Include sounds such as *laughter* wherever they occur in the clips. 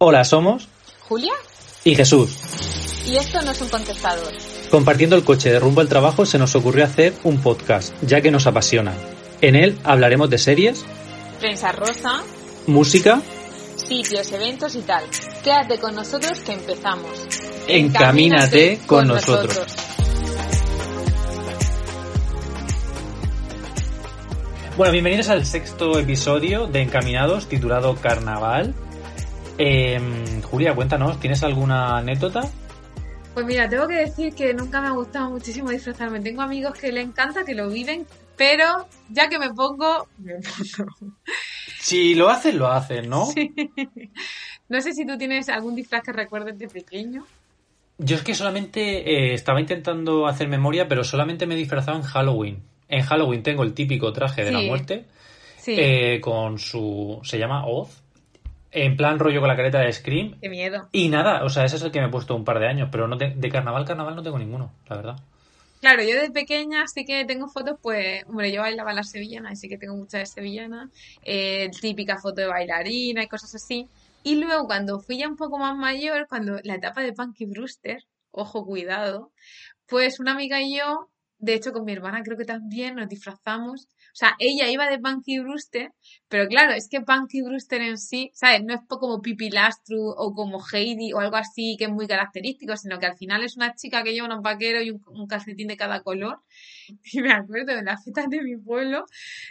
Hola, somos Julia y Jesús. y esto no es un contestador. Compartiendo el coche de rumbo al trabajo se nos ocurrió hacer un podcast, ya que nos apasiona. En él hablaremos de series, Prensa rosa, música, sitios, eventos y tal. Quédate con nosotros que empezamos. Encamínate con nosotros. Bueno, bienvenidos al sexto episodio de Encaminados titulado Carnaval. Em, Julia, cuéntanos, ¿tienes alguna anécdota? Pues mira, tengo que decir que nunca me ha gustado muchísimo disfrazarme. Tengo amigos que le encanta, que lo viven, pero ya que me pongo, me *laughs* pongo. Si lo haces, lo haces, ¿no? Sí. No sé si tú tienes algún disfraz que recuerdes de pequeño. Yo es que solamente eh, estaba intentando hacer memoria, pero solamente me he disfrazado en Halloween. En Halloween tengo el típico traje de la muerte, Sí. eh, con su... se llama Oz, en plan rollo con la careta de Scream. Qué miedo. Y nada, o sea, ese es el que me he puesto un par de años, pero no te- de carnaval, carnaval no tengo ninguno, la verdad. Claro, yo de pequeña sí que tengo fotos, pues, hombre, yo bailaba las sevillanas, así que tengo muchas de sevillanas, eh, típica foto de bailarina y cosas así. Y luego cuando fui ya un poco más mayor, cuando la etapa de Punky Brewster, ojo, cuidado, pues una amiga y yo, de hecho con mi hermana creo que también nos disfrazamos. O sea, ella iba de Punky Brewster, pero claro, es que Punky Brewster en sí, ¿sabes? No es como Pipi Lastru o como Heidi o algo así que es muy característico, sino que al final es una chica que lleva unos vaqueros y un, un calcetín de cada color. *laughs* Y me acuerdo de las fiestas de mi pueblo,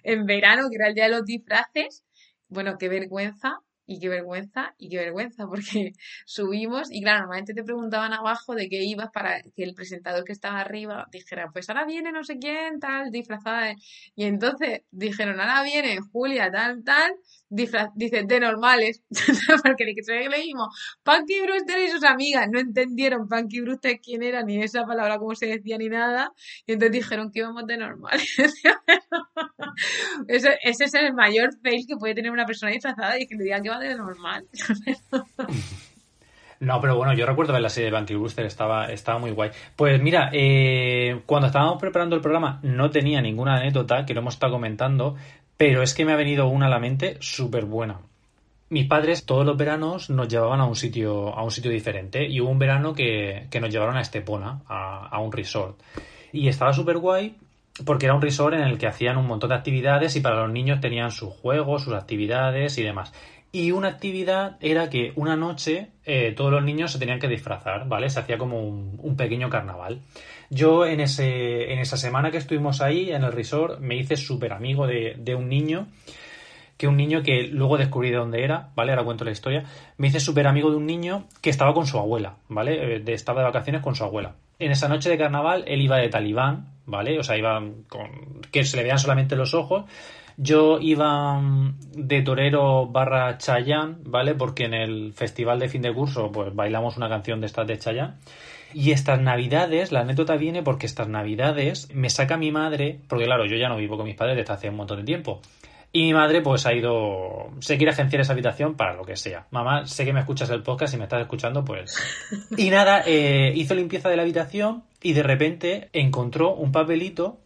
en verano, que era el día de los disfraces. Bueno, qué vergüenza, y qué vergüenza, y qué vergüenza, *laughs* porque subimos y claro, normalmente te preguntaban abajo de qué ibas para que el presentador que estaba arriba dijera, pues ahora viene no sé quién, tal, disfrazada. Y entonces dijeron, ahora viene Julia, tal, tal, disfraz... dice, de normales, *laughs* porque le dijimos, Punky Brewster y sus amigas, no entendieron Punky Brewster quién era, ni esa palabra, cómo se decía, ni nada, y entonces dijeron que íbamos de normales. *laughs* ese, ese es el mayor fail que puede tener una persona disfrazada y que le digan que va de normal. No, pero bueno, yo recuerdo ver la serie de Bunky Brewster, estaba, estaba muy guay. Pues mira, eh, cuando estábamos preparando el programa no tenía ninguna anécdota, que lo hemos estado comentando, pero es que me ha venido una a la mente súper buena. Mis padres todos los veranos nos llevaban a un sitio, a un sitio diferente y hubo un verano que, que nos llevaron a Estepona, a, a un resort. Y estaba súper guay porque era un resort en el que hacían un montón de actividades y para los niños tenían sus juegos, sus actividades y demás. Y una actividad era que una noche eh, todos los niños se tenían que disfrazar, ¿vale? Se hacía como un, pequeño carnaval. Yo en, ese, en esa semana que estuvimos ahí en el resort me hice súper amigo de, de un niño que un niño que luego descubrí de dónde era, ¿vale? Ahora cuento la historia. Me hice súper amigo de un niño que estaba con su abuela, ¿vale? Eh, estaba de vacaciones con su abuela. En esa noche de carnaval él iba de talibán, ¿vale? O sea, iba con... que se le vean solamente los ojos. Yo iba mm, de torero barra Chayán, ¿vale? Porque en el festival de fin de curso pues bailamos una canción de estas de Chayán. Y estas navidades, la anécdota viene porque estas navidades me saca mi madre, porque claro, yo ya no vivo con mis padres desde hace un montón de tiempo. Y mi madre pues ha ido, se quiere agenciar esa habitación para lo que sea. Mamá, sé que me escuchas el podcast y me estás escuchando, pues... *laughs* Y nada, eh, hizo limpieza de la habitación y de repente encontró un papelito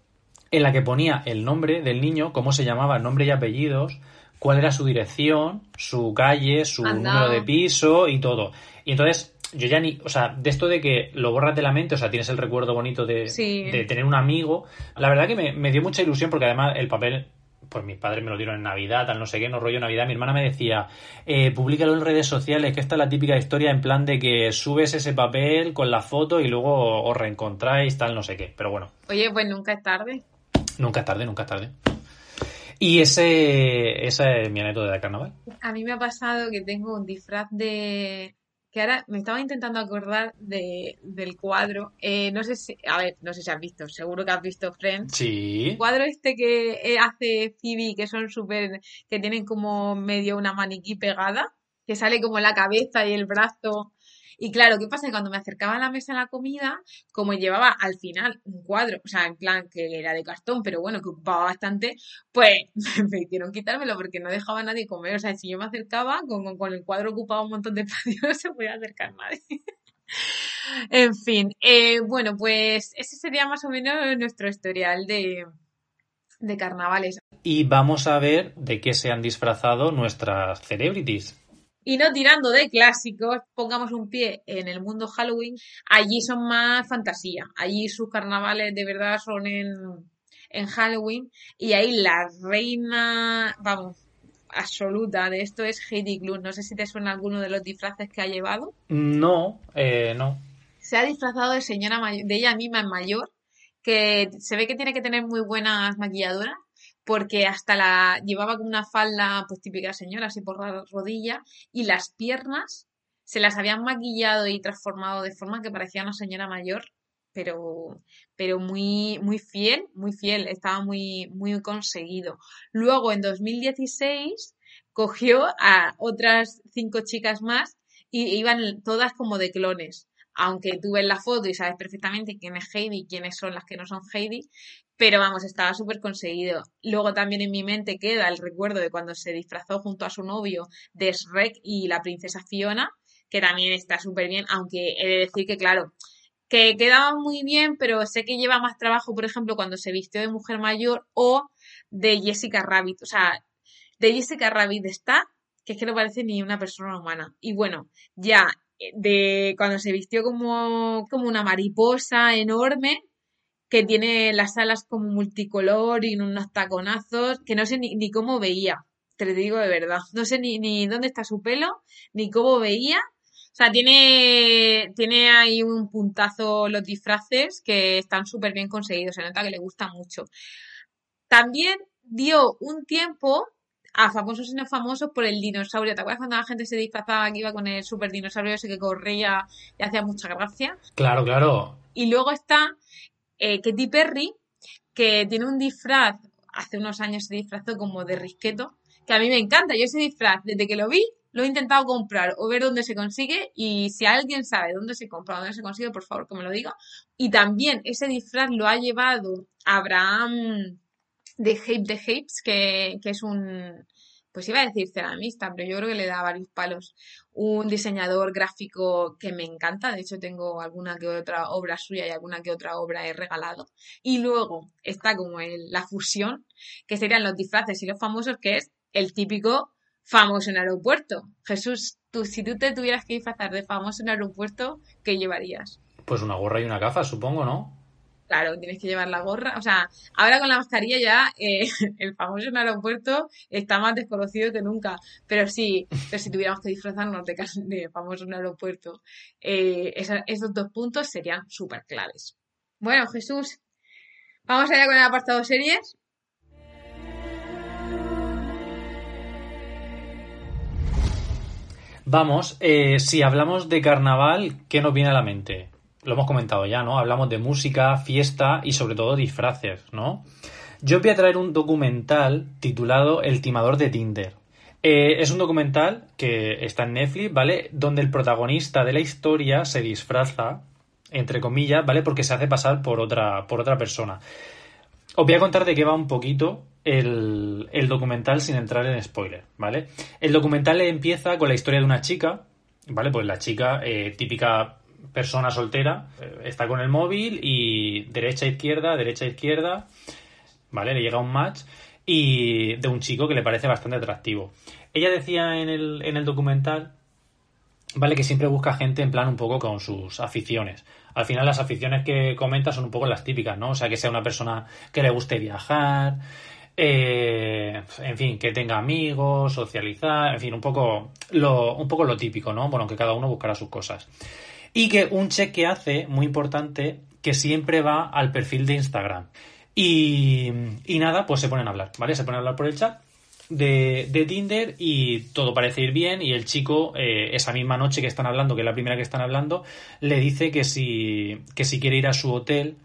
en la que ponía el nombre del niño, cómo se llamaba, nombre y apellidos, cuál era su dirección, su calle, su Anda. número de piso y todo. Y entonces yo ya ni, o sea, de esto de que lo borras de la mente, o sea, tienes el recuerdo bonito de, Sí. de tener un amigo, la verdad que me, me dio mucha ilusión porque además el papel, pues mis padres me lo dieron en Navidad, tal no sé qué, no rollo Navidad, mi hermana me decía, eh, públicalo en redes sociales, que esta es la típica historia en plan de que subes ese papel con la foto y luego os reencontráis, tal no sé qué, pero bueno. Oye, pues nunca es tarde. Nunca es tarde, nunca es tarde. Y ese, esa es mi anécdota de carnaval. A mí me ha pasado que tengo un disfraz de... que ahora me estaba intentando acordar de, del cuadro. Eh, no sé si... A ver, no sé si has visto, seguro que has visto Friends. Sí. El cuadro este que eh, hace Phoebe, que son súper... que tienen como medio una maniquí pegada, que sale como la cabeza y el brazo. Y claro, ¿qué pasa? Que cuando me acercaba a la mesa la comida, como llevaba al final un cuadro, o sea, en plan que era de cartón, pero bueno, que ocupaba bastante, pues *laughs* me hicieron quitármelo porque no dejaba a nadie comer. O sea, si yo me acercaba, con, con- con el cuadro ocupaba un montón de espacio, *laughs* no se podía acercar nadie. *laughs* En fin, eh, bueno, pues ese sería más o menos nuestro historial de, de carnavales. Y vamos a ver de qué se han disfrazado nuestras celebrities. Y no tirando de clásicos, pongamos un pie en el mundo Halloween, allí son más fantasía. Allí sus carnavales de verdad son en, en Halloween. Y ahí la reina, vamos, absoluta de esto es Heidi Klum. No sé si te suena alguno de los disfraces que ha llevado. No, eh, no. Se ha disfrazado de señora mayor, de ella misma en mayor, que se ve que tiene que tener muy buenas maquilladoras porque hasta la llevaba con una falda pues típica señora, así por la rodilla, y las piernas se las habían maquillado y transformado de forma que parecía una señora mayor, pero, pero muy, muy fiel, muy fiel, estaba muy, muy conseguido. Luego en 2016 cogió a otras cinco chicas más y iban todas como de clones aunque tú ves la foto y sabes perfectamente quién es Heidi y quiénes son las que no son Heidi, pero vamos, estaba súper conseguido. Luego también en mi mente queda el recuerdo de cuando se disfrazó junto a su novio de Shrek y la princesa Fiona, que también está súper bien, aunque he de decir que, claro, que quedaba muy bien, pero sé que lleva más trabajo, por ejemplo, cuando se vistió de mujer mayor o de Jessica Rabbit. O sea, de Jessica Rabbit está, que es que no parece ni una persona humana. Y bueno, ya de cuando se vistió como, como una mariposa enorme, que tiene las alas como multicolor y unos taconazos, que no sé ni, cómo veía, te lo digo de verdad. No sé ni, ni dónde está su pelo, ni cómo veía. O sea, tiene, tiene ahí un puntazo los disfraces que están súper bien conseguidos, se nota que le gusta mucho. También dio un tiempo a famosos y no famosos por el dinosaurio. ¿Te acuerdas cuando la gente se disfrazaba que iba con el super dinosaurio ese que corría y hacía mucha gracia? Claro, claro. Y luego está eh, Katy Perry, que tiene un disfraz, hace unos años se disfrazó como de risqueto, que a mí me encanta. Yo ese disfraz, desde que lo vi, lo he intentado comprar o ver dónde se consigue y si alguien sabe dónde se compra o dónde se consigue, por favor que me lo diga. Y también ese disfraz lo ha llevado Abraham de Hape the Hapes, que, que es un, pues iba a decir ceramista, pero yo creo que le da varios palos. Un diseñador gráfico que me encanta, de hecho tengo alguna que otra obra suya y alguna que otra obra he regalado. Y luego está como el, la fusión, que serían los disfraces y los famosos, que es el típico famoso en aeropuerto. Jesús, tú, si tú te tuvieras que disfrazar de famoso en aeropuerto, ¿qué llevarías? Pues una gorra y una gafa, supongo, ¿no? Claro, tienes que llevar la gorra. O sea, ahora con la mascarilla ya eh, *laughs* el famoso en aeropuerto está más desconocido que nunca. Pero sí, pero si tuviéramos que disfrazarnos de, famoso en aeropuerto, eh, esos dos puntos serían súper claves. Bueno, Jesús, vamos allá con el apartado series. Vamos, eh, si hablamos de carnaval, ¿qué nos viene a la mente? Lo hemos comentado ya, ¿no? Hablamos de música, fiesta y sobre todo disfraces, ¿no? Yo voy a traer un documental titulado El timador de Tinder. Eh, es un documental que está en Netflix, ¿vale? Donde el protagonista de la historia se disfraza, entre comillas, ¿vale? Porque se hace pasar por otra, por otra persona. Os voy a contar de qué va un poquito el, documental sin entrar en spoiler, ¿vale? El documental empieza con la historia de una chica, ¿vale? Pues la chica, eh, típica persona soltera eh, está con el móvil y derecha, izquierda, derecha, izquierda, ¿vale? Le llega un match y de un chico que le parece bastante atractivo. Ella decía en el, en el documental, ¿vale? Que siempre busca gente en plan un poco con sus aficiones. Al final las aficiones que comenta son un poco las típicas, ¿no? O sea, que sea una persona que le guste viajar, eh, en fin, que tenga amigos, socializar, en fin, un poco lo, un poco lo típico, ¿no? Bueno, que cada uno buscará sus cosas. Y que un check que hace, muy importante, que siempre va al perfil de Instagram. Y, nada, pues se ponen a hablar, ¿vale? Se ponen a hablar por el chat de, Tinder y todo parece ir bien y el chico, eh, esa misma noche que están hablando, que es la primera que están hablando, le dice que si, que si quiere ir a su hotel,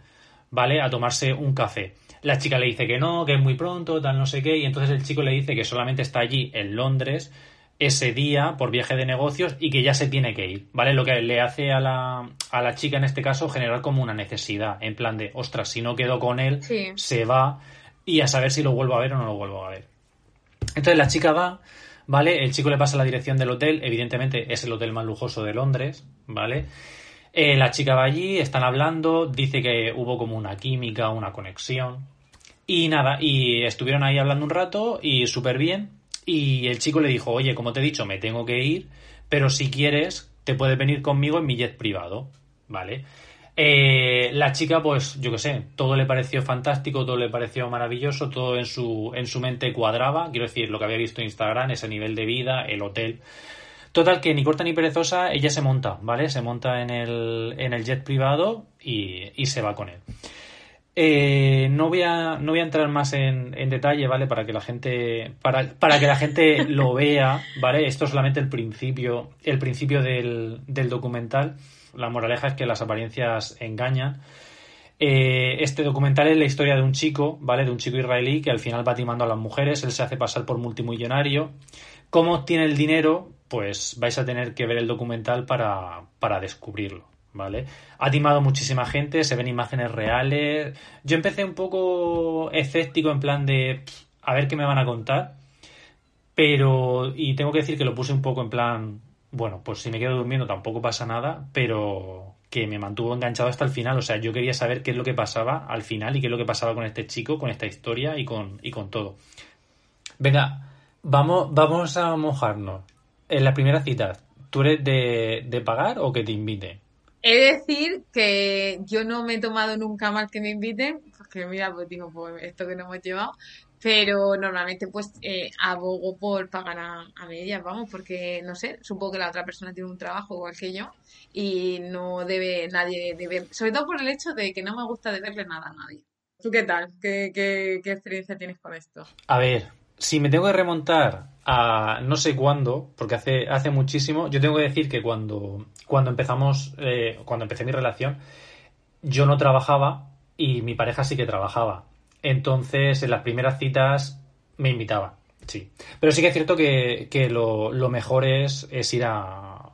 ¿vale? A tomarse un café. La chica le dice que no, que es muy pronto, tal no sé qué, y entonces el chico le dice que solamente está allí en Londres ese día por viaje de negocios y que ya se tiene que ir, ¿vale? Lo que le hace a la, a la chica en este caso generar como una necesidad, en plan de, ostras, si no quedo con él, se va y a saber si lo vuelvo a ver o no lo vuelvo a ver. Entonces la chica va, ¿vale? El chico le pasa la dirección del hotel, evidentemente es el hotel más lujoso de Londres, ¿vale? Eh, la chica va allí, están hablando, dice que hubo como una química, una conexión. Y nada, y estuvieron ahí hablando un rato y súper bien y el chico le dijo, oye, como te he dicho, me tengo que ir, pero si quieres, te puedes venir conmigo en mi jet privado, ¿vale? Eh, la chica, pues, yo qué sé, todo le pareció fantástico, todo le pareció maravilloso, todo en su, en su mente cuadraba, quiero decir, lo que había visto en Instagram, ese nivel de vida, el hotel. Total, que ni corta ni perezosa, ella se monta, ¿vale? Se monta en el, en el jet privado y, y se va con él. Eh, no, voy a, no voy a entrar más en, en detalle, ¿vale? Para que la gente. Para, para, que la gente lo vea, ¿vale? Esto es solamente el principio. El principio del, del documental. La moraleja es que las apariencias engañan. Eh, este documental es la historia de un chico, ¿vale? De un chico israelí que al final va timando a las mujeres, él se hace pasar por multimillonario. ¿Cómo obtiene el dinero? Pues vais a tener que ver el documental para, para descubrirlo, ¿vale? Ha timado muchísima gente, se ven imágenes reales. Yo empecé un poco escéptico en plan de a ver qué me van a contar. Pero, y tengo que decir que lo puse un poco en plan, bueno, pues si me quedo durmiendo tampoco pasa nada, pero que me mantuvo enganchado hasta el final. O sea, yo quería saber qué es lo que pasaba al final y qué es lo que pasaba con este chico, con esta historia y con, y con todo. Venga, vamos, vamos a mojarnos. En la primera cita, ¿tú eres de, de pagar o que te inviten? He de decir que yo no me he tomado nunca mal que me inviten, porque mira, pues digo, pues esto que no hemos llevado, pero normalmente pues eh, abogo por pagar a, medias, vamos, porque no sé, supongo que la otra persona tiene un trabajo igual que yo y no debe nadie debe, sobre todo por el hecho de que no me gusta deberle nada a nadie. ¿Tú qué tal? ¿Qué, qué, qué experiencia tienes con esto? A ver, si me tengo que remontar a no sé cuándo, porque hace, hace muchísimo, yo tengo que decir que cuando, cuando empezamos, eh, cuando empecé mi relación, yo no trabajaba y mi pareja sí que trabajaba. Entonces, en las primeras citas me invitaba, sí. Pero sí que es cierto que, que lo, lo, mejor es, es ir a,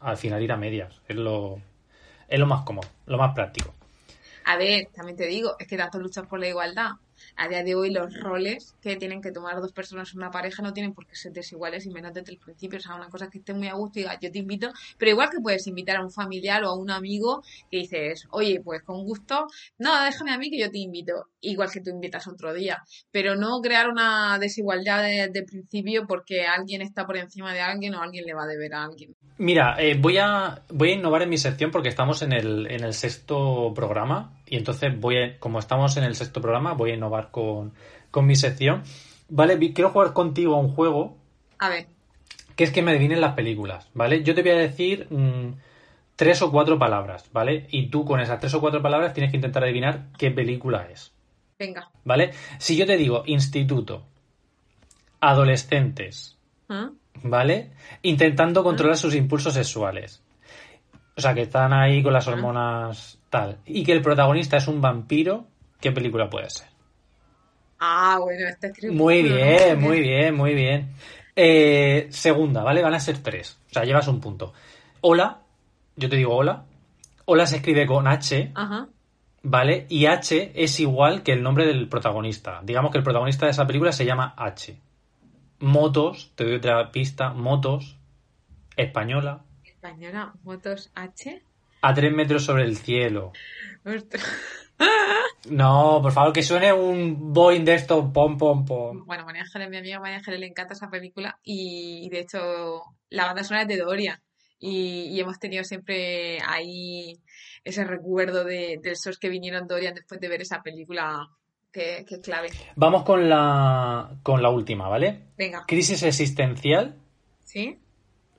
al final ir a medias. Es lo, es lo más cómodo, lo más práctico. A ver, también te digo, es que tanto luchas por la igualdad a día de hoy los roles que tienen que tomar dos personas en una pareja no tienen por qué ser desiguales y menos desde el principio. O sea, una cosa es que esté muy a gusto y diga, yo te invito, pero igual que puedes invitar a un familiar o a un amigo que dices, oye, pues con gusto, no, déjame a mí que yo te invito, igual que tú invitas otro día, pero no crear una desigualdad desde de principio porque alguien está por encima de alguien o alguien le va a deber a alguien. Mira, eh, voy, a, voy a innovar en mi sección porque estamos en el, en el sexto programa y entonces voy a, como estamos en el sexto programa, voy a innovar con, con mi sección. Vale, quiero jugar contigo a un juego. A ver. Que es que me adivinen las películas, ¿vale? Yo te voy a decir mmm, tres o cuatro palabras, ¿vale? Y tú con esas tres o cuatro palabras tienes que intentar adivinar qué película es. Venga. ¿Vale? Si yo te digo instituto, adolescentes, ¿Ah? ¿vale? Intentando controlar sus impulsos sexuales. O sea, que están ahí con las hormonas tal. Y que el protagonista es un vampiro, ¿qué película puede ser? Ah, bueno, este es Muy bien, muy *laughs* bien, muy bien. Eh, segunda, ¿vale? Van a ser tres. O sea, llevas un punto. Hola, yo te digo hola. Hola se escribe con H. Ajá. ¿Vale? Y H es igual que el nombre del protagonista. Digamos que el protagonista de esa película se llama H. Motos, te doy otra pista, Motos, española. Española, Motos H. A tres metros sobre el cielo. Ostras. No, por favor, que suene un Boeing de esto, pom, pom, pom. Bueno, María Ángeles, mi amiga María Ángeles le encanta esa película y, de hecho la banda sonora es de Dorian y, y hemos tenido siempre ahí ese recuerdo de, de esos que vinieron Dorian después de ver esa película que, que, es clave. Vamos con la, con la última, ¿vale? Venga. Crisis existencial. ¿Sí?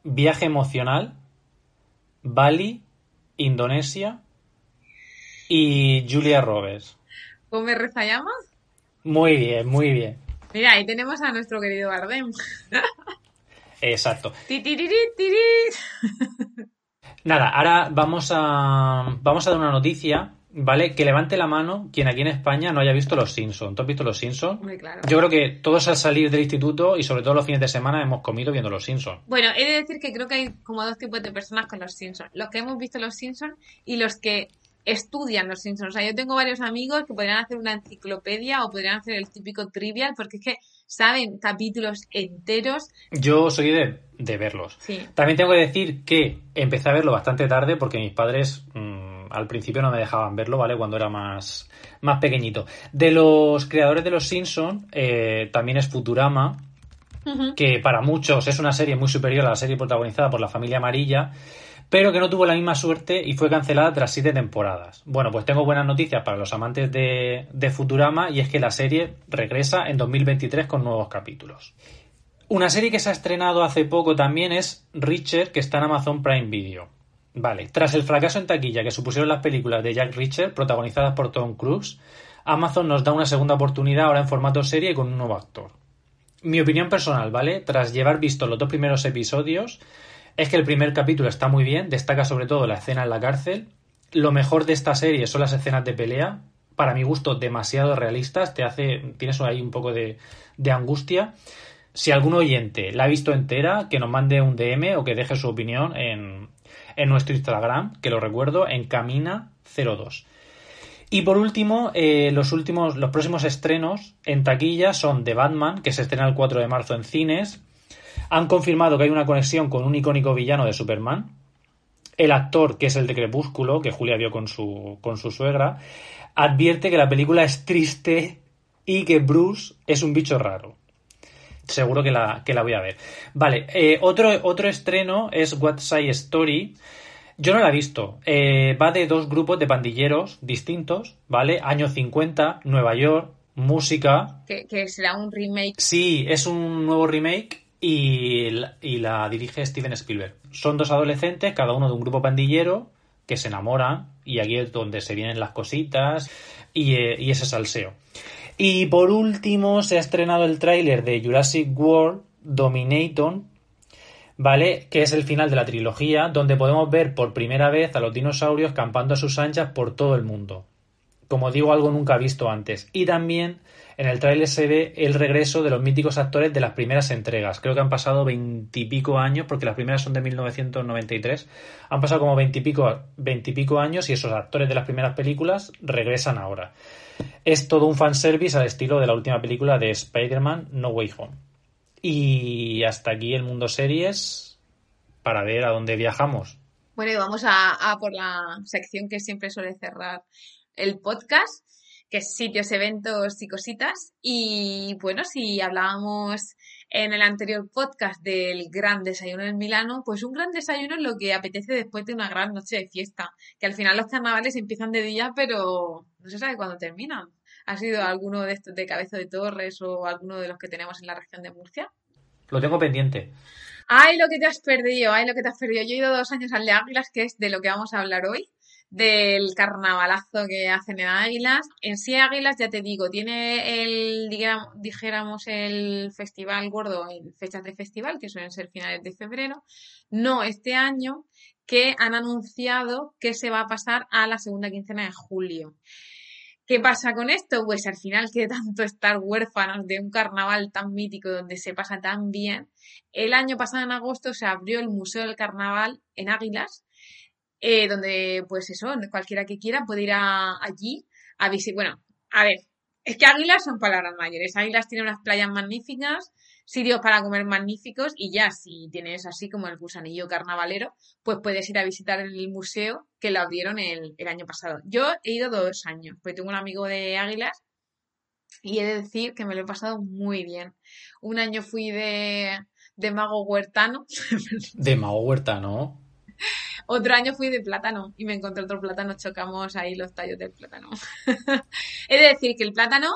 Viaje emocional. Bali, Indonesia y Julia Roberts. ¿Cómo me reza llamas? Muy bien, muy bien. Mira, ahí tenemos a nuestro querido Bardem. Exacto. *laughs* Nada, ahora vamos a vamos a dar una noticia, ¿vale? Que levante la mano quien aquí en España no haya visto Los Simpsons. ¿Tú has visto Los Simpsons? Muy claro. Yo creo que todos al salir del instituto y sobre todo los fines de semana hemos comido viendo Los Simpsons. Bueno, he de decir que creo que hay como dos tipos de personas con Los Simpsons. Los que hemos visto Los Simpsons y los que estudian los Simpsons. O sea, yo tengo varios amigos que podrían hacer una enciclopedia o podrían hacer el típico trivial porque es que saben capítulos enteros. Yo soy de, de verlos. Sí. También tengo que decir que empecé a verlo bastante tarde porque mis padres mmm, al principio no me dejaban verlo, ¿vale? Cuando era más, más pequeñito. De los creadores de los Simpsons, eh, también es Futurama. Que para muchos es una serie muy superior a la serie protagonizada por la familia amarilla, pero que no tuvo la misma suerte y fue cancelada tras siete temporadas. Bueno, pues tengo buenas noticias para los amantes de, de Futurama y es que la serie regresa en 2023 con nuevos capítulos. Una serie que se ha estrenado hace poco también es Richard, que está en Amazon Prime Video. Vale, tras el fracaso en taquilla que supusieron las películas de Jack Richard, protagonizadas por Tom Cruise, Amazon nos da una segunda oportunidad ahora en formato serie con un nuevo actor. Mi opinión personal, ¿vale? Tras llevar visto los dos primeros episodios, es que el primer capítulo está muy bien, destaca sobre todo la escena en la cárcel. Lo mejor de esta serie son las escenas de pelea, para mi gusto demasiado realistas, te hace, tienes ahí un poco de, de angustia. Si algún oyente la ha visto entera, que nos mande un DM o que deje su opinión en, en nuestro Instagram, que lo recuerdo, en Camina02. Y por último, eh, los últimos, los próximos estrenos en taquilla son The Batman, que se estrena el 4 de marzo en cines. Han confirmado que hay una conexión con un icónico villano de Superman. El actor, que es el de Crepúsculo, que Julia vio con su, con su suegra, advierte que la película es triste y que Bruce es un bicho raro. Seguro que la, que la voy a ver. Vale, eh, otro, otro estreno es What Side Story. Yo no la he visto. Eh, va de dos grupos de pandilleros distintos, ¿vale? Años 50, Nueva York, música. Que, que será un remake. Sí, es un nuevo remake y, la- dirige Steven Spielberg. Son dos adolescentes, cada uno de un grupo pandillero, que se enamoran y aquí es donde se vienen las cositas y, eh, y ese salseo. Y por último se ha estrenado el tráiler de Jurassic World Dominaton, ¿vale? Que es el final de la trilogía, donde podemos ver por primera vez a los dinosaurios campando a sus anchas por todo el mundo. Como digo, algo nunca visto antes. Y también en el tráiler se ve el regreso de los míticos actores de las primeras entregas. Creo que han pasado veintipico años, porque las primeras son de 1993. Han pasado como veintipico, años y esos actores de las primeras películas regresan ahora. Es todo un fanservice al estilo de la última película de Spider-Man No Way Home. Y hasta aquí el mundo series para ver a dónde viajamos. Bueno, y vamos a por la sección que siempre suele cerrar el podcast, que es sitios, eventos y cositas. Y bueno, si hablábamos en el anterior podcast del gran desayuno en Milano, pues un gran desayuno es lo que apetece después de una gran noche de fiesta. Que al final los carnavales empiezan de día, pero no se sabe cuándo terminan. ¿Ha sido alguno de estos de Cabezo de Torres o alguno de los que tenemos en la región de Murcia? Lo tengo pendiente. Ay, lo que te has perdido, ay, lo que te has perdido. Yo he ido dos años al de Águilas, que es de lo que vamos a hablar hoy, del carnavalazo que hacen en Águilas. En sí, Águilas, ya te digo, tiene el, dijéramos, el festival gordo en fechas de festival, que suelen ser finales de febrero. No este año, que han anunciado que se va a pasar a la segunda quincena de julio. ¿Qué pasa con esto? Pues al final que tanto estar huérfanos de un carnaval tan mítico donde se pasa tan bien, el año pasado en agosto se abrió el Museo del Carnaval en Águilas, eh, donde pues eso, cualquiera que quiera puede ir allí a visitar. Bueno, a ver, es que Águilas son palabras mayores. Águilas tiene unas playas magníficas, sitios para comer magníficos y ya si tienes así como el gusanillo carnavalero, pues puedes ir a visitar el museo que lo abrieron el, año pasado. Yo he ido dos años, porque tengo un amigo de Águilas y he de decir que me lo he pasado muy bien. Un año fui de, de mago huertano, *laughs* De Mao Huerta, ¿no? Otro año fui de plátano y me encontré otro plátano, chocamos ahí los tallos del plátano. *laughs* He de decir que el plátano,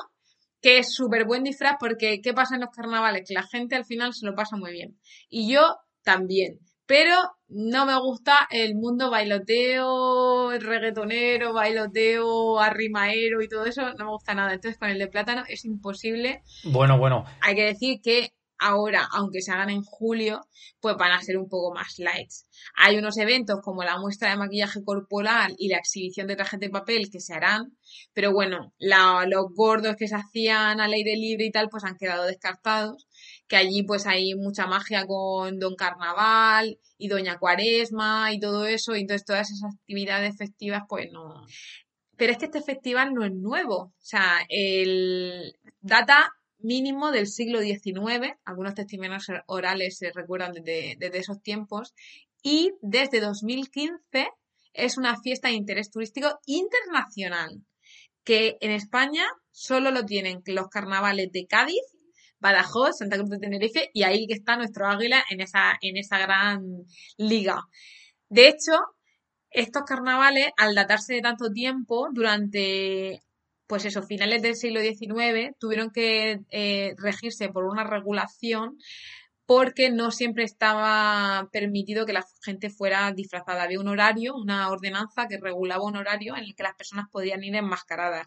que es súper buen disfraz porque ¿qué pasa en los carnavales? Que la gente al final se lo pasa muy bien. Y yo también. Pero no me gusta el mundo bailoteo, reggaetonero, bailoteo, arrimaero y todo eso, no me gusta nada. Entonces con el de plátano es imposible Bueno, bueno, hay que decir que ahora, aunque se hagan en julio, pues van a ser un poco más lights. Hay unos eventos como la muestra de maquillaje corporal y la exhibición de trajes de papel que se harán, pero bueno, los gordos que se hacían al aire libre y tal, pues han quedado descartados, que allí pues hay mucha magia con Don Carnaval y Doña Cuaresma y todo eso, y entonces todas esas actividades festivas pues no. Pero es que este festival no es nuevo, o sea, el data mínimo del siglo XIX, algunos testimonios orales se recuerdan desde, desde esos tiempos, y desde 2015 es una fiesta de interés turístico internacional, que en España solo lo tienen los carnavales de Cádiz, Badajoz, Santa Cruz de Tenerife, y ahí que está nuestro águila en esa, en esa gran liga. De hecho, estos carnavales, al datarse de tanto tiempo, durante, pues eso, finales del siglo XIX, tuvieron que eh, regirse por una regulación porque no siempre estaba permitido que la gente fuera disfrazada. Había un horario, una ordenanza que regulaba un horario en el que las personas podían ir enmascaradas,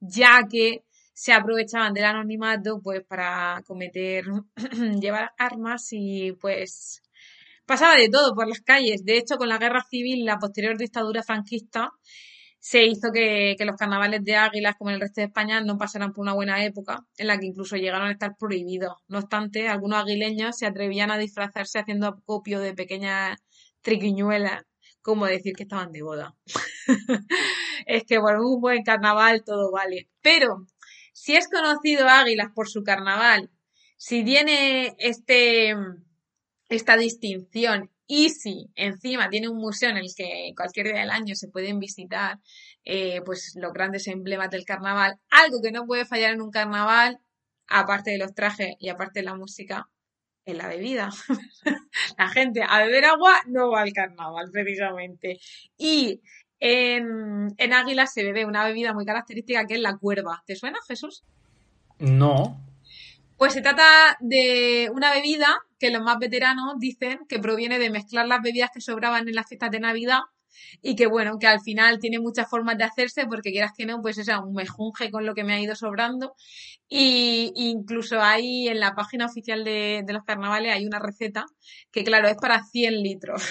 ya que se aprovechaban del anonimato pues para cometer, *clears throat* llevar armas y pues pasaba de todo por las calles. De hecho, con la guerra civil, la posterior dictadura franquista, se hizo que, los carnavales de águilas, como en el resto de España, no pasaran por una buena época, en la que incluso llegaron a estar prohibidos. No obstante, algunos aguileños se atrevían a disfrazarse haciendo acopio de pequeñas triquiñuelas, como decir que estaban de boda. *laughs* es que por un buen carnaval todo vale. Pero, si es conocido Águilas por su carnaval, si tiene este, esta distinción y si encima tiene un museo en el que cualquier día del año se pueden visitar eh, pues los grandes emblemas del carnaval, algo que no puede fallar en un carnaval, aparte de los trajes y aparte de la música, es la bebida. *laughs* la gente a beber agua no va al carnaval, precisamente. Y en, en Águila se bebe una bebida muy característica que es la cuerva. ¿Te suena, Jesús? No. Pues se trata de una bebida que los más veteranos dicen que proviene de mezclar las bebidas que sobraban en las fiestas de Navidad y que bueno, que al final tiene muchas formas de hacerse porque quieras que no, pues es un mejunje con lo que me ha ido sobrando. Y incluso hay en la página oficial de, de los carnavales hay una receta que claro es para 100 litros.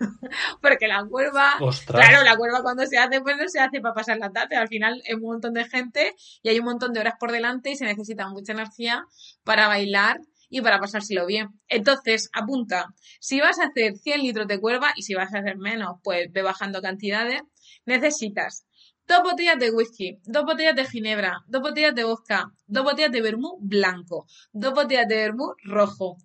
*laughs* Porque la cuerva, claro, la cuerva cuando se hace, pues no se hace para pasar la tarde. Al final es un montón de gente y hay un montón de horas por delante y se necesita mucha energía para bailar y para pasárselo bien. Entonces, apunta, si vas a hacer 100 litros de cuerva y si vas a hacer menos, pues ve bajando cantidades, necesitas dos botellas de whisky, dos botellas de ginebra, dos botellas de vodka, dos botellas de vermú blanco, dos botellas de vermú rojo,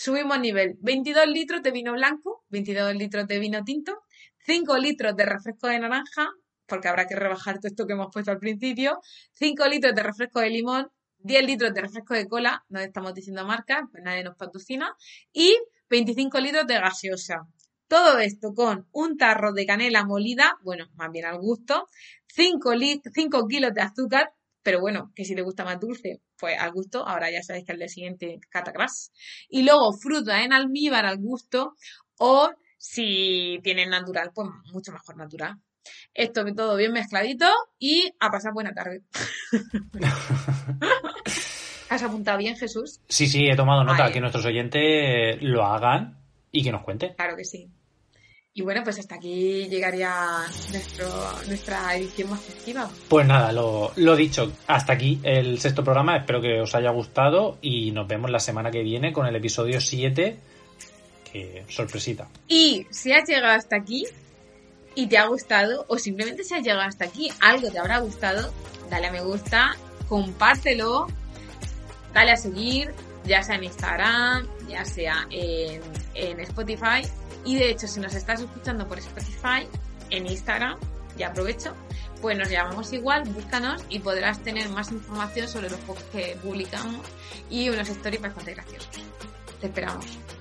Subimos nivel. 22 litros de vino blanco, 22 litros de vino tinto, 5 litros de refresco de naranja, porque habrá que rebajar todo esto que hemos puesto al principio, 5 litros de refresco de limón, 10 litros de refresco de cola, no estamos diciendo marca, pues nadie nos patrocina, y 25 litros de gaseosa. Todo esto con un tarro de canela molida, bueno, más bien al gusto, 5, 5 kilos de azúcar, pero bueno, que si le gusta más dulce, pues al gusto, ahora ya sabéis que al día siguiente catacras. Y luego fruta en almíbar al gusto, o si tienen natural, pues mucho mejor natural. Esto que todo bien mezcladito y a pasar buena tarde. *laughs* ¿Has apuntado bien, Jesús? Sí, sí, he tomado nota, que nuestros oyentes lo hagan y que nos cuenten. Claro que sí. Y bueno, pues hasta aquí llegaría nuestra edición más festiva. Pues nada, lo, lo, dicho, hasta aquí el sexto programa. Espero que os haya gustado y nos vemos la semana que viene con el episodio 7. Que sorpresita. Y si has llegado hasta aquí y te ha gustado, o simplemente si has llegado hasta aquí, algo te habrá gustado, dale a me gusta, compártelo, dale a seguir, ya sea en Instagram, ya sea en, en Spotify y de hecho, si nos estás escuchando por Spotify, en Instagram, ya aprovecho, pues nos llamamos igual, búscanos y podrás tener más información sobre los posts que publicamos y unos stories bastante graciosos. Te esperamos.